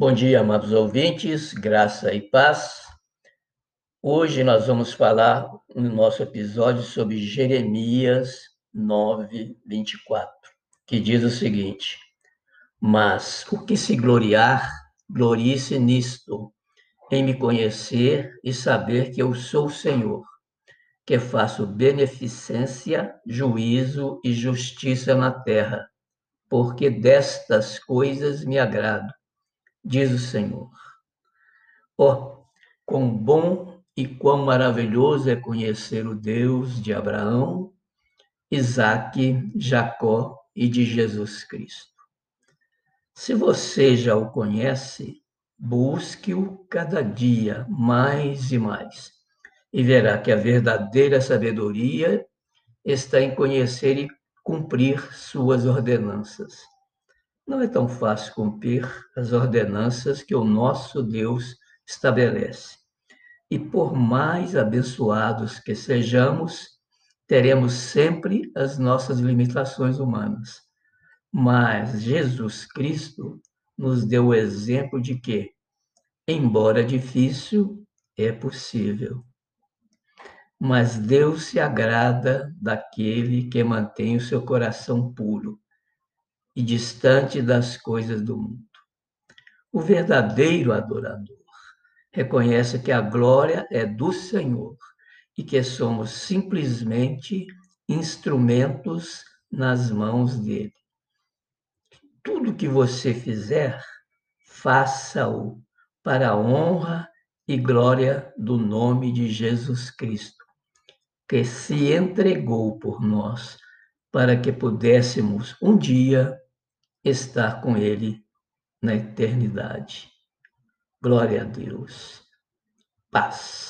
Bom dia, amados ouvintes, graça e paz. Hoje nós vamos falar no nosso episódio sobre Jeremias 9, 24, que diz o seguinte: Mas o que se gloriar, glorie-se nisto, em me conhecer e saber que eu sou o Senhor, que faço beneficência, juízo e justiça na terra, porque destas coisas me agrado diz o Senhor. Oh, quão bom e quão maravilhoso é conhecer o Deus de Abraão, Isaque, Jacó e de Jesus Cristo. Se você já o conhece, busque-o cada dia mais e mais, e verá que a verdadeira sabedoria está em conhecer e cumprir suas ordenanças não é tão fácil cumprir as ordenanças que o nosso Deus estabelece. E por mais abençoados que sejamos, teremos sempre as nossas limitações humanas. Mas Jesus Cristo nos deu o exemplo de que, embora difícil, é possível. Mas Deus se agrada daquele que mantém o seu coração puro e distante das coisas do mundo. O verdadeiro adorador reconhece que a glória é do Senhor e que somos simplesmente instrumentos nas mãos dele. Tudo que você fizer, faça-o para a honra e glória do nome de Jesus Cristo, que se entregou por nós para que pudéssemos um dia estar com Ele na eternidade. Glória a Deus. Paz.